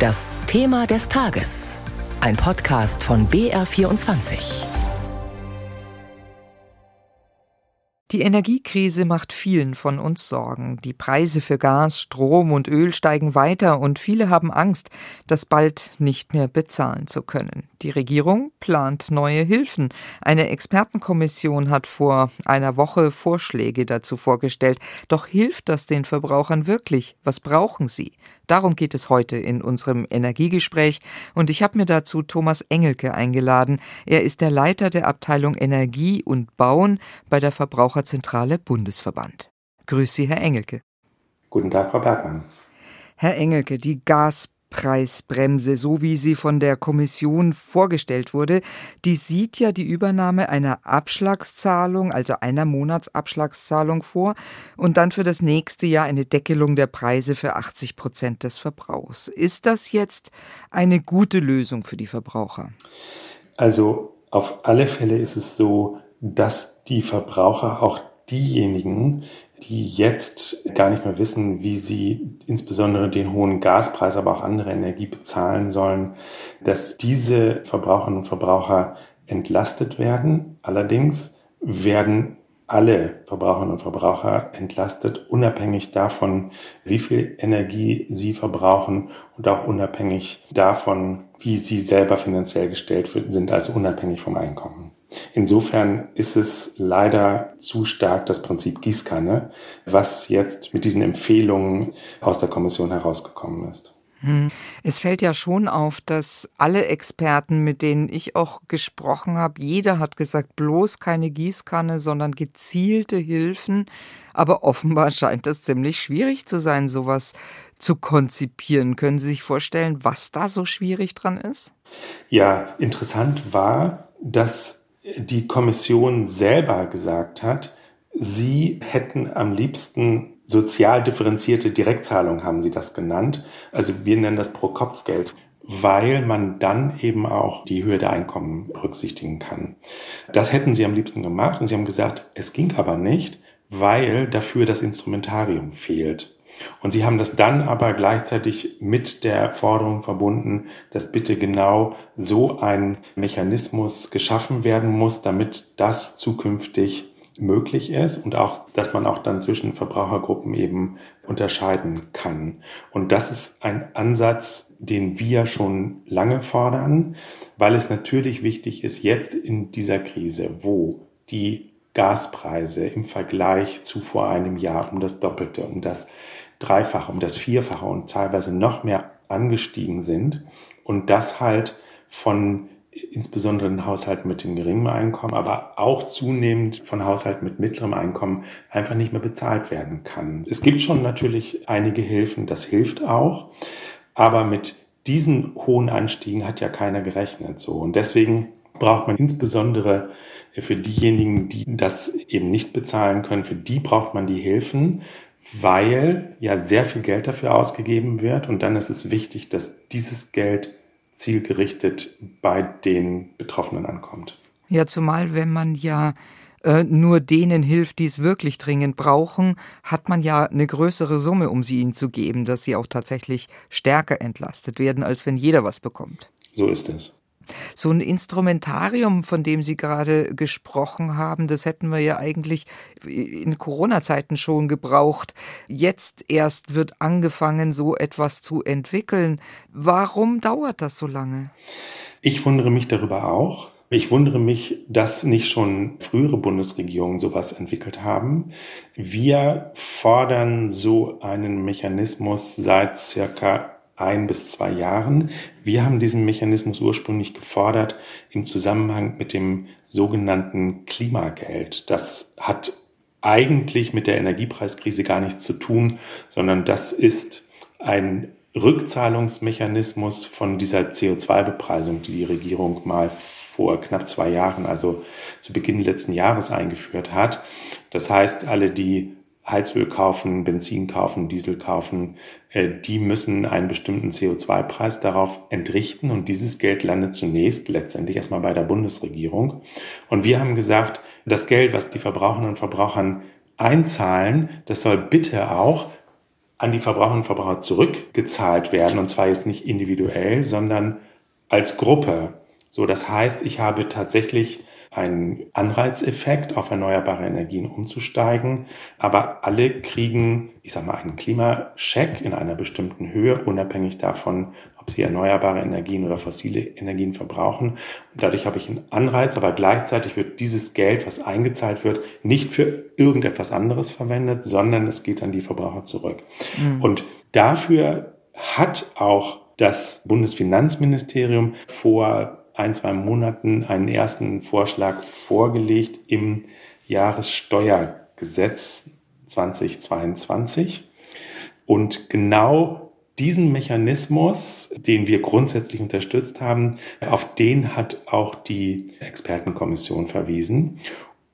Das Thema des Tages. Ein Podcast von BR24. Die Energiekrise macht vielen von uns Sorgen. Die Preise für Gas, Strom und Öl steigen weiter und viele haben Angst, das bald nicht mehr bezahlen zu können. Die Regierung plant neue Hilfen. Eine Expertenkommission hat vor einer Woche Vorschläge dazu vorgestellt. Doch hilft das den Verbrauchern wirklich? Was brauchen sie? Darum geht es heute in unserem Energiegespräch und ich habe mir dazu Thomas Engelke eingeladen. Er ist der Leiter der Abteilung Energie und Bauen bei der Verbraucher Verbraucherzentrale Bundesverband. Grüß Sie, Herr Engelke. Guten Tag, Frau Bergmann. Herr Engelke, die Gaspreisbremse, so wie sie von der Kommission vorgestellt wurde, die sieht ja die Übernahme einer Abschlagszahlung, also einer Monatsabschlagszahlung vor und dann für das nächste Jahr eine Deckelung der Preise für 80 Prozent des Verbrauchs. Ist das jetzt eine gute Lösung für die Verbraucher? Also auf alle Fälle ist es so, dass die Verbraucher, auch diejenigen, die jetzt gar nicht mehr wissen, wie sie insbesondere den hohen Gaspreis, aber auch andere Energie bezahlen sollen, dass diese Verbraucherinnen und Verbraucher entlastet werden. Allerdings werden alle Verbraucherinnen und Verbraucher entlastet, unabhängig davon, wie viel Energie sie verbrauchen und auch unabhängig davon, wie sie selber finanziell gestellt sind, also unabhängig vom Einkommen. Insofern ist es leider zu stark das Prinzip Gießkanne, was jetzt mit diesen Empfehlungen aus der Kommission herausgekommen ist. Hm. Es fällt ja schon auf, dass alle Experten, mit denen ich auch gesprochen habe, jeder hat gesagt, bloß keine Gießkanne, sondern gezielte Hilfen. Aber offenbar scheint es ziemlich schwierig zu sein, sowas zu konzipieren. Können Sie sich vorstellen, was da so schwierig dran ist? Ja, interessant war, dass die Kommission selber gesagt hat, sie hätten am liebsten sozial differenzierte Direktzahlung, haben sie das genannt. Also wir nennen das Pro-Kopf-Geld weil man dann eben auch die Höhe der Einkommen berücksichtigen kann. Das hätten sie am liebsten gemacht und sie haben gesagt, es ging aber nicht, weil dafür das Instrumentarium fehlt. Und sie haben das dann aber gleichzeitig mit der Forderung verbunden, dass bitte genau so ein Mechanismus geschaffen werden muss, damit das zukünftig möglich ist und auch, dass man auch dann zwischen Verbrauchergruppen eben unterscheiden kann. Und das ist ein Ansatz, den wir schon lange fordern, weil es natürlich wichtig ist, jetzt in dieser Krise, wo die Gaspreise im Vergleich zu vor einem Jahr um das Doppelte, um das Dreifache, um das Vierfache und teilweise noch mehr angestiegen sind und das halt von insbesondere den Haushalten mit dem geringen Einkommen, aber auch zunehmend von Haushalten mit mittlerem Einkommen einfach nicht mehr bezahlt werden kann. Es gibt schon natürlich einige Hilfen, das hilft auch, aber mit diesen hohen Anstiegen hat ja keiner gerechnet so und deswegen braucht man insbesondere für diejenigen, die das eben nicht bezahlen können, für die braucht man die Hilfen, weil ja sehr viel Geld dafür ausgegeben wird und dann ist es wichtig, dass dieses Geld zielgerichtet bei den Betroffenen ankommt. Ja, zumal wenn man ja äh, nur denen hilft, die es wirklich dringend brauchen, hat man ja eine größere Summe, um sie ihnen zu geben, dass sie auch tatsächlich stärker entlastet werden, als wenn jeder was bekommt. So ist es. So ein Instrumentarium, von dem Sie gerade gesprochen haben, das hätten wir ja eigentlich in Corona-Zeiten schon gebraucht. Jetzt erst wird angefangen, so etwas zu entwickeln. Warum dauert das so lange? Ich wundere mich darüber auch. Ich wundere mich, dass nicht schon frühere Bundesregierungen sowas entwickelt haben. Wir fordern so einen Mechanismus seit circa ein bis zwei Jahren. Wir haben diesen Mechanismus ursprünglich gefordert im Zusammenhang mit dem sogenannten Klimageld. Das hat eigentlich mit der Energiepreiskrise gar nichts zu tun, sondern das ist ein Rückzahlungsmechanismus von dieser CO2-Bepreisung, die die Regierung mal vor knapp zwei Jahren, also zu Beginn letzten Jahres eingeführt hat. Das heißt, alle, die Heizöl kaufen, Benzin kaufen, Diesel kaufen, äh, die müssen einen bestimmten CO2-Preis darauf entrichten und dieses Geld landet zunächst letztendlich erstmal bei der Bundesregierung. Und wir haben gesagt, das Geld, was die Verbraucherinnen und Verbrauchern einzahlen, das soll bitte auch an die Verbraucherinnen und Verbraucher zurückgezahlt werden, und zwar jetzt nicht individuell, sondern als Gruppe. So, das heißt, ich habe tatsächlich einen Anreizeffekt, auf erneuerbare Energien umzusteigen. Aber alle kriegen, ich sag mal, einen Klimascheck in einer bestimmten Höhe, unabhängig davon, ob sie erneuerbare Energien oder fossile Energien verbrauchen. Und dadurch habe ich einen Anreiz, aber gleichzeitig wird dieses Geld, was eingezahlt wird, nicht für irgendetwas anderes verwendet, sondern es geht an die Verbraucher zurück. Mhm. Und dafür hat auch das Bundesfinanzministerium vor ein, zwei Monaten einen ersten Vorschlag vorgelegt im Jahressteuergesetz 2022. Und genau diesen Mechanismus, den wir grundsätzlich unterstützt haben, auf den hat auch die Expertenkommission verwiesen.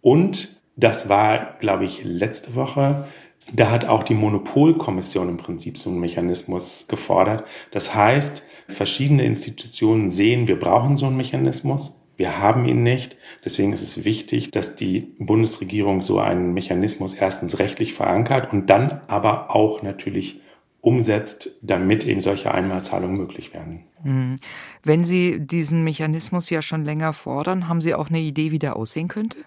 Und das war, glaube ich, letzte Woche. Da hat auch die Monopolkommission im Prinzip so einen Mechanismus gefordert. Das heißt, Verschiedene Institutionen sehen, wir brauchen so einen Mechanismus. Wir haben ihn nicht. Deswegen ist es wichtig, dass die Bundesregierung so einen Mechanismus erstens rechtlich verankert und dann aber auch natürlich umsetzt, damit eben solche Einmalzahlungen möglich werden. Hm. Wenn Sie diesen Mechanismus ja schon länger fordern, haben Sie auch eine Idee, wie der aussehen könnte?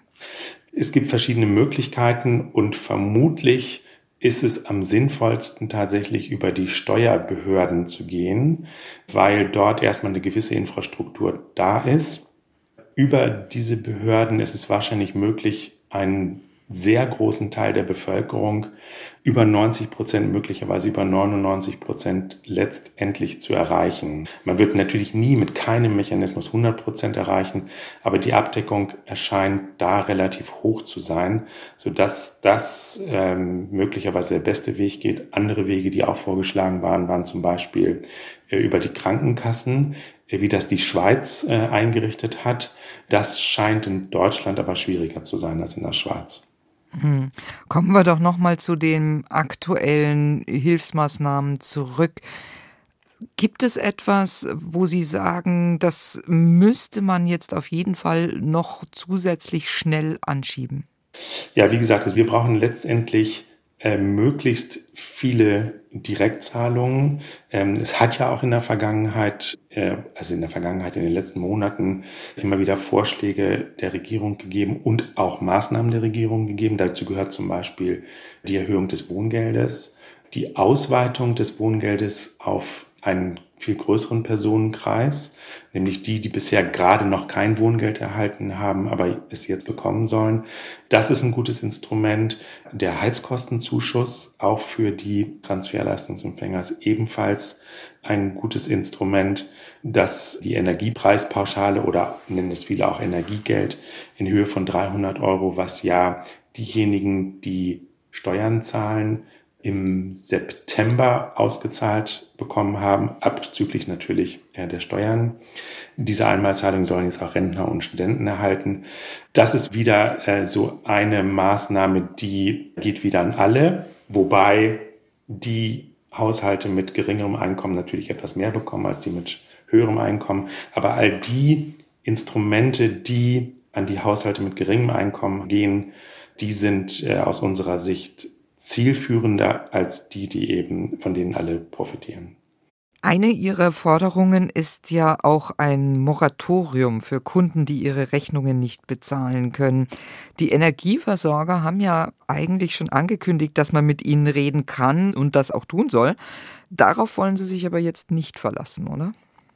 Es gibt verschiedene Möglichkeiten und vermutlich ist es am sinnvollsten tatsächlich über die Steuerbehörden zu gehen, weil dort erstmal eine gewisse Infrastruktur da ist. Über diese Behörden ist es wahrscheinlich möglich, einen sehr großen Teil der Bevölkerung, über 90 Prozent, möglicherweise über 99 Prozent letztendlich zu erreichen. Man wird natürlich nie mit keinem Mechanismus 100 Prozent erreichen, aber die Abdeckung erscheint da relativ hoch zu sein, sodass das ähm, möglicherweise der beste Weg geht. Andere Wege, die auch vorgeschlagen waren, waren zum Beispiel äh, über die Krankenkassen, äh, wie das die Schweiz äh, eingerichtet hat. Das scheint in Deutschland aber schwieriger zu sein als in der Schweiz. Hm. Kommen wir doch noch mal zu den aktuellen Hilfsmaßnahmen zurück. Gibt es etwas, wo Sie sagen, das müsste man jetzt auf jeden Fall noch zusätzlich schnell anschieben? Ja, wie gesagt, also wir brauchen letztendlich äh, möglichst viele Direktzahlungen. Ähm, es hat ja auch in der Vergangenheit, also in der Vergangenheit, in den letzten Monaten immer wieder Vorschläge der Regierung gegeben und auch Maßnahmen der Regierung gegeben. Dazu gehört zum Beispiel die Erhöhung des Wohngeldes, die Ausweitung des Wohngeldes auf einen viel größeren Personenkreis, nämlich die, die bisher gerade noch kein Wohngeld erhalten haben, aber es jetzt bekommen sollen. Das ist ein gutes Instrument. Der Heizkostenzuschuss, auch für die Transferleistungsempfänger, ist ebenfalls ein gutes Instrument, das die Energiepreispauschale oder nennen es viele auch Energiegeld in Höhe von 300 Euro, was ja diejenigen, die Steuern zahlen, im September ausgezahlt bekommen haben, abzüglich natürlich der Steuern. Diese Einmalzahlung sollen jetzt auch Rentner und Studenten erhalten. Das ist wieder äh, so eine Maßnahme, die geht wieder an alle, wobei die Haushalte mit geringerem Einkommen natürlich etwas mehr bekommen als die mit höherem Einkommen. Aber all die Instrumente, die an die Haushalte mit geringem Einkommen gehen, die sind äh, aus unserer Sicht zielführender als die, die eben, von denen alle profitieren. Eine Ihrer Forderungen ist ja auch ein Moratorium für Kunden, die ihre Rechnungen nicht bezahlen können. Die Energieversorger haben ja eigentlich schon angekündigt, dass man mit ihnen reden kann und das auch tun soll. Darauf wollen Sie sich aber jetzt nicht verlassen, oder?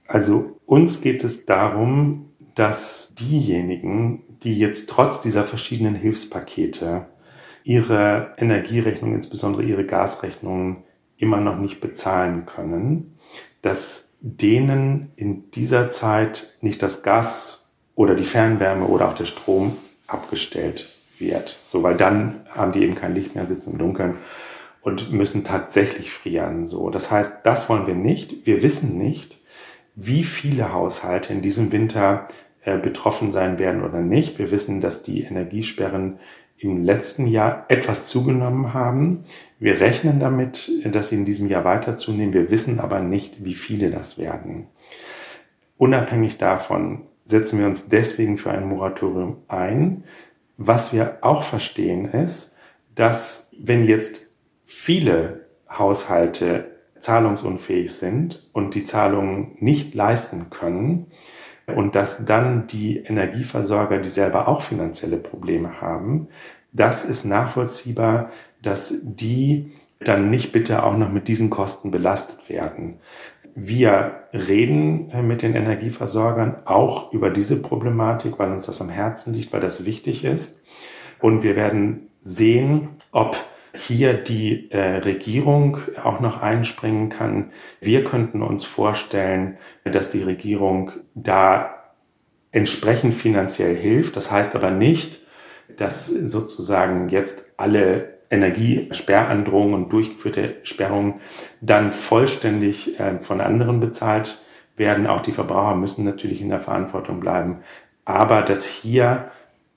Also uns geht es darum, dass diejenigen, die jetzt trotz dieser verschiedenen Hilfspakete ihre Energierechnung, insbesondere ihre Gasrechnungen, immer noch nicht bezahlen können, dass denen in dieser Zeit nicht das Gas oder die Fernwärme oder auch der Strom abgestellt wird. So, weil dann haben die eben kein Licht mehr, sitzen im Dunkeln und müssen tatsächlich frieren. So, das heißt, das wollen wir nicht. Wir wissen nicht, wie viele Haushalte in diesem Winter äh, betroffen sein werden oder nicht. Wir wissen, dass die Energiesperren im letzten Jahr etwas zugenommen haben. Wir rechnen damit, dass sie in diesem Jahr weiter zunehmen. Wir wissen aber nicht, wie viele das werden. Unabhängig davon setzen wir uns deswegen für ein Moratorium ein. Was wir auch verstehen ist, dass wenn jetzt viele Haushalte zahlungsunfähig sind und die Zahlungen nicht leisten können und dass dann die Energieversorger, die selber auch finanzielle Probleme haben, das ist nachvollziehbar, dass die dann nicht bitte auch noch mit diesen Kosten belastet werden. Wir reden mit den Energieversorgern auch über diese Problematik, weil uns das am Herzen liegt, weil das wichtig ist. Und wir werden sehen, ob hier die äh, Regierung auch noch einspringen kann. Wir könnten uns vorstellen, dass die Regierung da entsprechend finanziell hilft. Das heißt aber nicht, dass sozusagen jetzt alle Energiesperrandrohungen und durchgeführte Sperrungen dann vollständig äh, von anderen bezahlt werden. Auch die Verbraucher müssen natürlich in der Verantwortung bleiben. Aber dass hier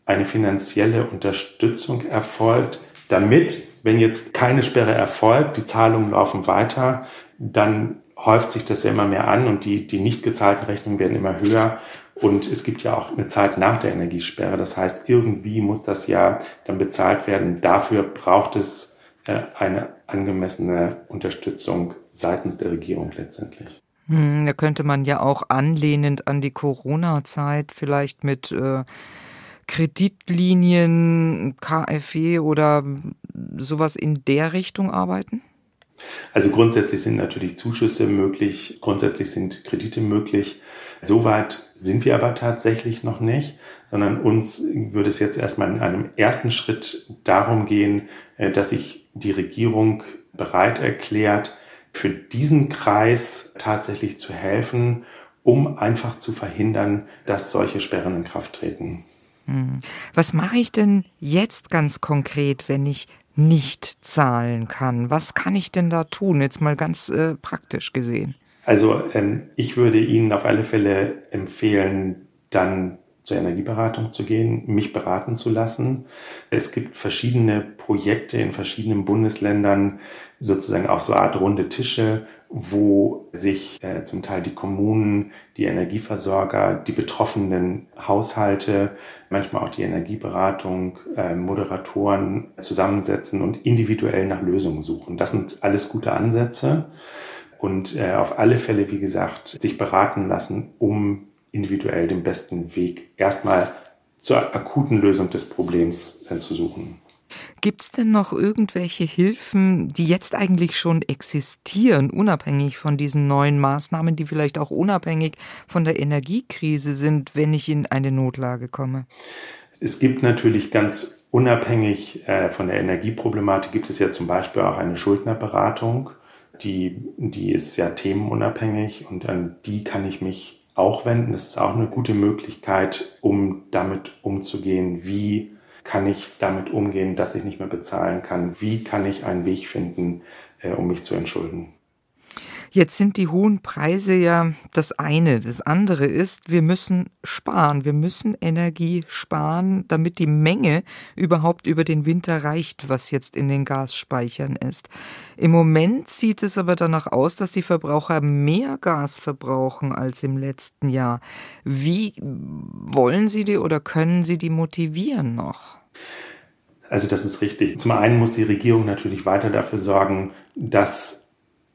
eine finanzielle Unterstützung erfolgt, damit, wenn jetzt keine Sperre erfolgt, die Zahlungen laufen weiter, dann häuft sich das ja immer mehr an und die, die nicht gezahlten Rechnungen werden immer höher. Und es gibt ja auch eine Zeit nach der Energiesperre. Das heißt, irgendwie muss das ja dann bezahlt werden. Dafür braucht es äh, eine angemessene Unterstützung seitens der Regierung letztendlich. Hm, da könnte man ja auch anlehnend an die Corona-Zeit vielleicht mit äh, Kreditlinien, KfW oder sowas in der Richtung arbeiten? Also grundsätzlich sind natürlich Zuschüsse möglich, grundsätzlich sind Kredite möglich. Soweit sind wir aber tatsächlich noch nicht, sondern uns würde es jetzt erstmal in einem ersten Schritt darum gehen, äh, dass sich die Regierung bereit erklärt, für diesen Kreis tatsächlich zu helfen, um einfach zu verhindern, dass solche Sperren in Kraft treten. Hm. Was mache ich denn jetzt ganz konkret, wenn ich nicht zahlen kann? Was kann ich denn da tun, jetzt mal ganz äh, praktisch gesehen? Also ähm, ich würde Ihnen auf alle Fälle empfehlen, dann zur Energieberatung zu gehen, mich beraten zu lassen. Es gibt verschiedene Projekte in verschiedenen Bundesländern, sozusagen auch so eine Art runde Tische, wo sich äh, zum Teil die Kommunen, die Energieversorger, die betroffenen Haushalte, manchmal auch die Energieberatung, äh, Moderatoren zusammensetzen und individuell nach Lösungen suchen. Das sind alles gute Ansätze und äh, auf alle Fälle, wie gesagt, sich beraten lassen, um individuell den besten Weg erstmal zur akuten Lösung des Problems äh, zu suchen. Gibt es denn noch irgendwelche Hilfen, die jetzt eigentlich schon existieren, unabhängig von diesen neuen Maßnahmen, die vielleicht auch unabhängig von der Energiekrise sind, wenn ich in eine Notlage komme? Es gibt natürlich ganz unabhängig äh, von der Energieproblematik, gibt es ja zum Beispiel auch eine Schuldnerberatung. Die, die ist ja themenunabhängig und an die kann ich mich auch wenden. Das ist auch eine gute Möglichkeit, um damit umzugehen, wie kann ich damit umgehen, dass ich nicht mehr bezahlen kann? Wie kann ich einen Weg finden, äh, um mich zu entschulden? Jetzt sind die hohen Preise ja das eine. Das andere ist, wir müssen sparen. Wir müssen Energie sparen, damit die Menge überhaupt über den Winter reicht, was jetzt in den Gasspeichern ist. Im Moment sieht es aber danach aus, dass die Verbraucher mehr Gas verbrauchen als im letzten Jahr. Wie wollen Sie die oder können Sie die motivieren noch? Also das ist richtig. Zum einen muss die Regierung natürlich weiter dafür sorgen, dass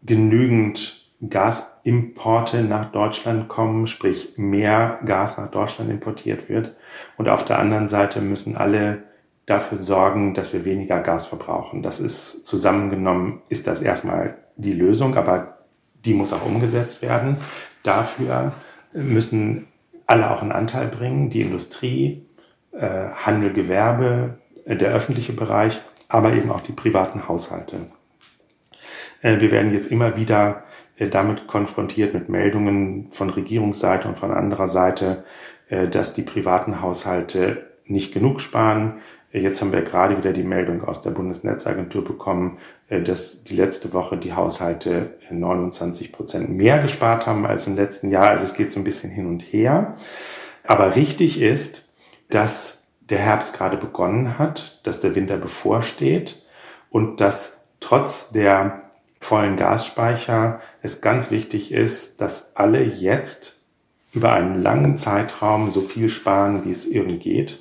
genügend Gasimporte nach Deutschland kommen, sprich mehr Gas nach Deutschland importiert wird. Und auf der anderen Seite müssen alle dafür sorgen, dass wir weniger Gas verbrauchen. Das ist zusammengenommen, ist das erstmal die Lösung, aber die muss auch umgesetzt werden. Dafür müssen alle auch einen Anteil bringen, die Industrie, äh, Handel, Gewerbe, äh, der öffentliche Bereich, aber eben auch die privaten Haushalte. Äh, wir werden jetzt immer wieder äh, damit konfrontiert mit Meldungen von Regierungsseite und von anderer Seite, äh, dass die privaten Haushalte nicht genug sparen. Jetzt haben wir gerade wieder die Meldung aus der Bundesnetzagentur bekommen, dass die letzte Woche die Haushalte 29 Prozent mehr gespart haben als im letzten Jahr. Also es geht so ein bisschen hin und her. Aber richtig ist, dass der Herbst gerade begonnen hat, dass der Winter bevorsteht und dass trotz der vollen Gasspeicher es ganz wichtig ist, dass alle jetzt über einen langen Zeitraum so viel sparen, wie es irgend geht.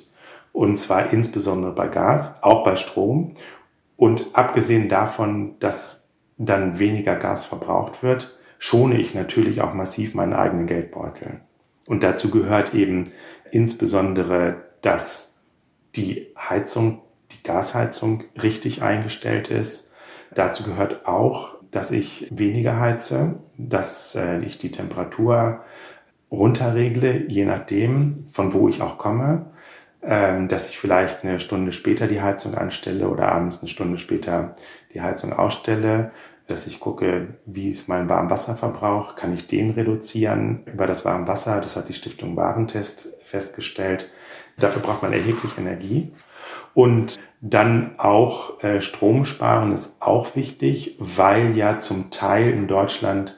Und zwar insbesondere bei Gas, auch bei Strom. Und abgesehen davon, dass dann weniger Gas verbraucht wird, schone ich natürlich auch massiv meinen eigenen Geldbeutel. Und dazu gehört eben insbesondere, dass die Heizung, die Gasheizung richtig eingestellt ist. Dazu gehört auch, dass ich weniger heize, dass äh, ich die Temperatur runterregle, je nachdem, von wo ich auch komme, ähm, dass ich vielleicht eine Stunde später die Heizung anstelle oder abends eine Stunde später die Heizung ausstelle, dass ich gucke, wie ist mein Warmwasserverbrauch, kann ich den reduzieren über das Warmwasser, das hat die Stiftung Warentest festgestellt. Dafür braucht man erheblich Energie. Und dann auch äh, Strom sparen ist auch wichtig, weil ja zum Teil in Deutschland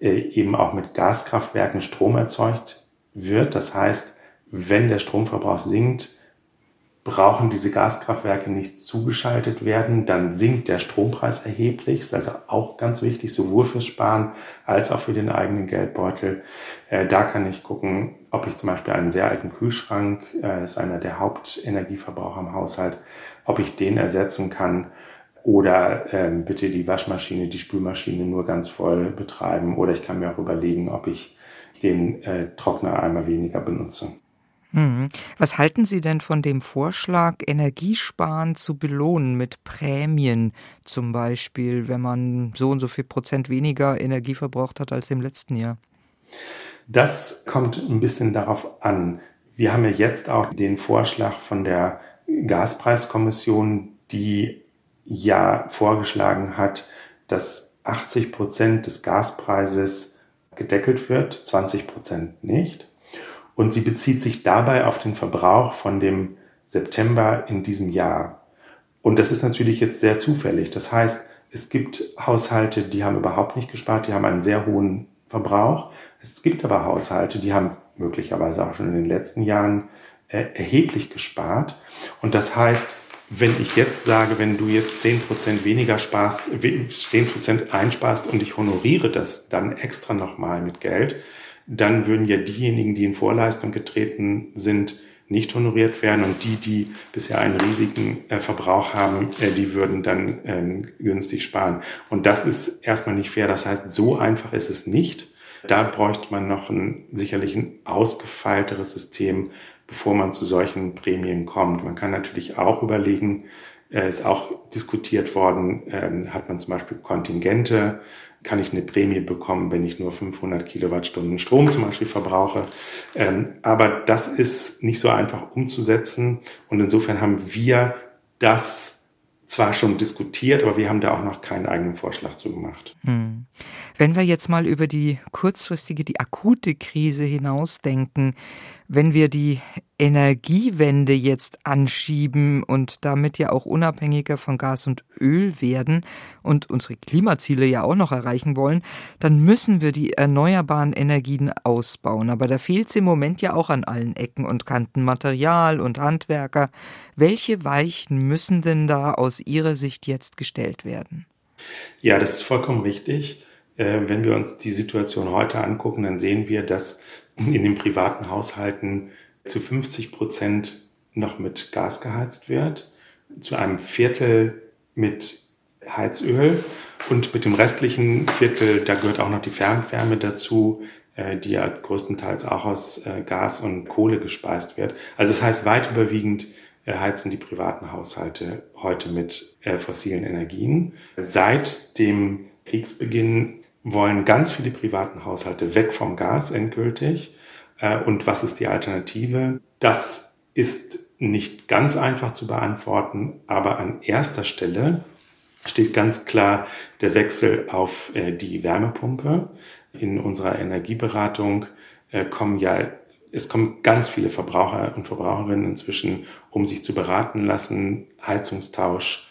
äh, eben auch mit Gaskraftwerken Strom erzeugt wird. Das heißt, wenn der Stromverbrauch sinkt, brauchen diese Gaskraftwerke nicht zugeschaltet werden, dann sinkt der Strompreis erheblich. Das ist also auch ganz wichtig, sowohl fürs Sparen als auch für den eigenen Geldbeutel. Äh, da kann ich gucken, ob ich zum Beispiel einen sehr alten Kühlschrank, äh, ist einer der Hauptenergieverbraucher im Haushalt, ob ich den ersetzen kann oder ähm, bitte die Waschmaschine, die Spülmaschine nur ganz voll betreiben oder ich kann mir auch überlegen, ob ich den äh, Trockner einmal weniger benutze. Mhm. Was halten Sie denn von dem Vorschlag, Energiesparen zu belohnen mit Prämien zum Beispiel, wenn man so und so viel Prozent weniger Energie verbraucht hat als im letzten Jahr? Das kommt ein bisschen darauf an. Wir haben ja jetzt auch den Vorschlag von der Gaspreiskommission, die ja vorgeschlagen hat, dass 80 Prozent des Gaspreises gedeckelt wird, 20 Prozent nicht. Und sie bezieht sich dabei auf den Verbrauch von dem September in diesem Jahr. Und das ist natürlich jetzt sehr zufällig. Das heißt, es gibt Haushalte, die haben überhaupt nicht gespart, die haben einen sehr hohen Verbrauch. Es gibt aber Haushalte, die haben möglicherweise auch schon in den letzten Jahren äh, erheblich gespart. Und das heißt, wenn ich jetzt sage, wenn du jetzt zehn Prozent weniger sparst, zehn Prozent einsparst und ich honoriere das dann extra nochmal mit Geld, dann würden ja diejenigen, die in Vorleistung getreten sind, nicht honoriert werden und die, die bisher einen riesigen äh, Verbrauch haben, äh, die würden dann ähm, günstig sparen. Und das ist erstmal nicht fair. Das heißt, so einfach ist es nicht. Da bräuchte man noch ein sicherlich ein ausgefeilteres System, bevor man zu solchen Prämien kommt. Man kann natürlich auch überlegen, äh, ist auch diskutiert worden, ähm, hat man zum Beispiel Kontingente kann ich eine Prämie bekommen, wenn ich nur 500 Kilowattstunden Strom zum Beispiel verbrauche. Ähm, aber das ist nicht so einfach umzusetzen. Und insofern haben wir das zwar schon diskutiert, aber wir haben da auch noch keinen eigenen Vorschlag zu gemacht. Hm. Wenn wir jetzt mal über die kurzfristige, die akute Krise hinausdenken, wenn wir die Energiewende jetzt anschieben und damit ja auch unabhängiger von Gas und Öl werden und unsere Klimaziele ja auch noch erreichen wollen, dann müssen wir die erneuerbaren Energien ausbauen. Aber da fehlt es im Moment ja auch an allen Ecken und Kanten Material und Handwerker. Welche Weichen müssen denn da aus Ihrer Sicht jetzt gestellt werden? Ja, das ist vollkommen richtig. Äh, wenn wir uns die Situation heute angucken, dann sehen wir, dass in den privaten Haushalten zu 50 Prozent noch mit Gas geheizt wird, zu einem Viertel mit Heizöl und mit dem restlichen Viertel, da gehört auch noch die Fernwärme dazu, äh, die ja größtenteils auch aus äh, Gas und Kohle gespeist wird. Also das heißt, weit überwiegend äh, heizen die privaten Haushalte heute mit fossilen Energien. Seit dem Kriegsbeginn wollen ganz viele privaten Haushalte weg vom Gas endgültig äh, und was ist die Alternative? Das ist nicht ganz einfach zu beantworten, aber an erster Stelle steht ganz klar der Wechsel auf äh, die Wärmepumpe. In unserer Energieberatung äh, kommen ja es kommen ganz viele Verbraucher und Verbraucherinnen inzwischen, um sich zu beraten lassen. Heizungstausch,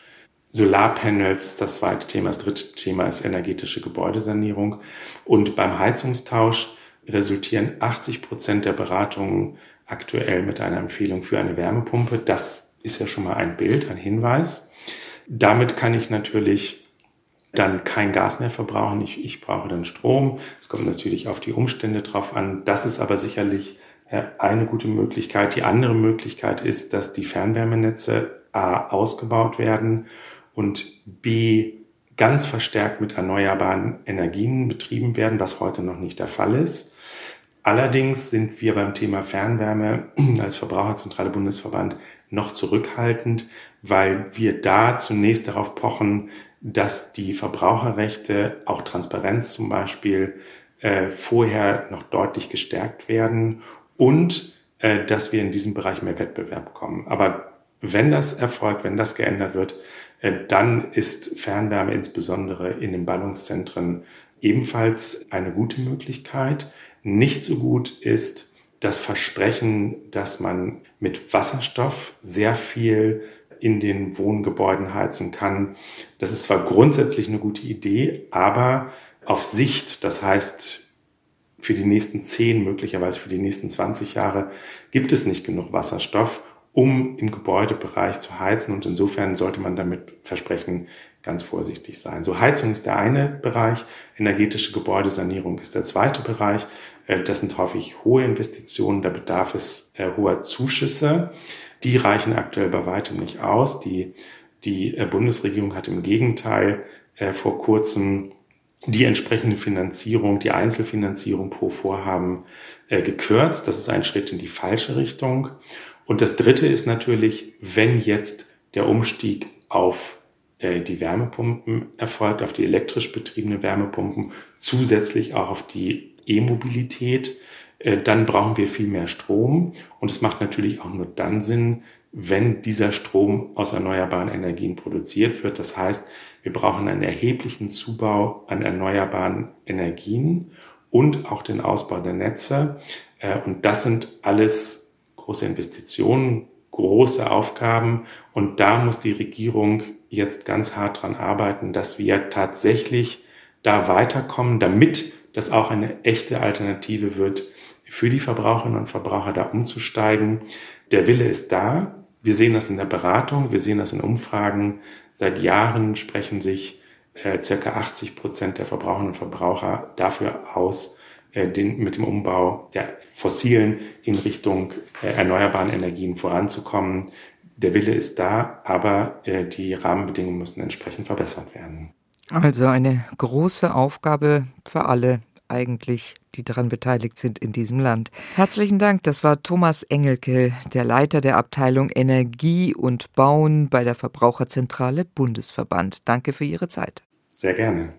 Solarpanels ist das zweite Thema. Das dritte Thema ist energetische Gebäudesanierung. Und beim Heizungstausch resultieren 80 Prozent der Beratungen aktuell mit einer Empfehlung für eine Wärmepumpe. Das ist ja schon mal ein Bild, ein Hinweis. Damit kann ich natürlich dann kein Gas mehr verbrauchen. Ich, ich brauche dann Strom. Es kommt natürlich auf die Umstände drauf an. Das ist aber sicherlich eine gute Möglichkeit. Die andere Möglichkeit ist, dass die Fernwärmenetze A ausgebaut werden und B ganz verstärkt mit erneuerbaren Energien betrieben werden, was heute noch nicht der Fall ist. Allerdings sind wir beim Thema Fernwärme als Verbraucherzentrale Bundesverband noch zurückhaltend, weil wir da zunächst darauf pochen, dass die Verbraucherrechte, auch Transparenz zum Beispiel, äh, vorher noch deutlich gestärkt werden und äh, dass wir in diesem Bereich mehr Wettbewerb kommen. Aber wenn das erfolgt, wenn das geändert wird, dann ist Fernwärme insbesondere in den Ballungszentren ebenfalls eine gute Möglichkeit. Nicht so gut ist das Versprechen, dass man mit Wasserstoff sehr viel in den Wohngebäuden heizen kann. Das ist zwar grundsätzlich eine gute Idee, aber auf Sicht, das heißt für die nächsten 10, möglicherweise für die nächsten 20 Jahre, gibt es nicht genug Wasserstoff, um im Gebäudebereich zu heizen. Und insofern sollte man damit versprechen, ganz vorsichtig sein. So Heizung ist der eine Bereich, energetische Gebäudesanierung ist der zweite Bereich. Äh, das sind häufig hohe Investitionen, da bedarf es äh, hoher Zuschüsse. Die reichen aktuell bei weitem nicht aus. Die, die äh, Bundesregierung hat im Gegenteil vor kurzem die entsprechende Finanzierung, die Einzelfinanzierung pro Vorhaben gekürzt. Das ist ein Schritt in die falsche Richtung. Und das Dritte ist natürlich, wenn jetzt der Umstieg auf die Wärmepumpen erfolgt, auf die elektrisch betriebene Wärmepumpen, zusätzlich auch auf die E-Mobilität, äh, dann brauchen wir viel mehr Strom. Und es macht natürlich auch nur dann Sinn, wenn dieser Strom aus erneuerbaren Energien produziert wird. Das heißt, wir brauchen einen erheblichen Zubau an erneuerbaren Energien und auch den Ausbau der Netze. Äh, und das sind alles große Investitionen, große Aufgaben. Und da muss die Regierung jetzt ganz hart dran arbeiten, dass wir tatsächlich da weiterkommen, damit das auch eine echte Alternative wird für die Verbraucherinnen und Verbraucher, da umzusteigen. Der Wille ist da. Wir sehen das in der Beratung, wir sehen das in Umfragen. Seit Jahren sprechen sich äh, circa 80 Prozent der Verbraucherinnen und Verbraucher dafür aus, äh, den, mit dem Umbau der fossilen in Richtung erneuerbaren Energien voranzukommen. Der Wille ist da, aber äh, die Rahmenbedingungen müssen entsprechend verbessert werden. Also eine große Aufgabe für alle eigentlich, die daran beteiligt sind in diesem Land. Herzlichen Dank. Das war Thomas Engelke, der Leiter der Abteilung Energie und Bauen bei der Verbraucherzentrale Bundesverband. Danke für Ihre Zeit. Sehr gerne.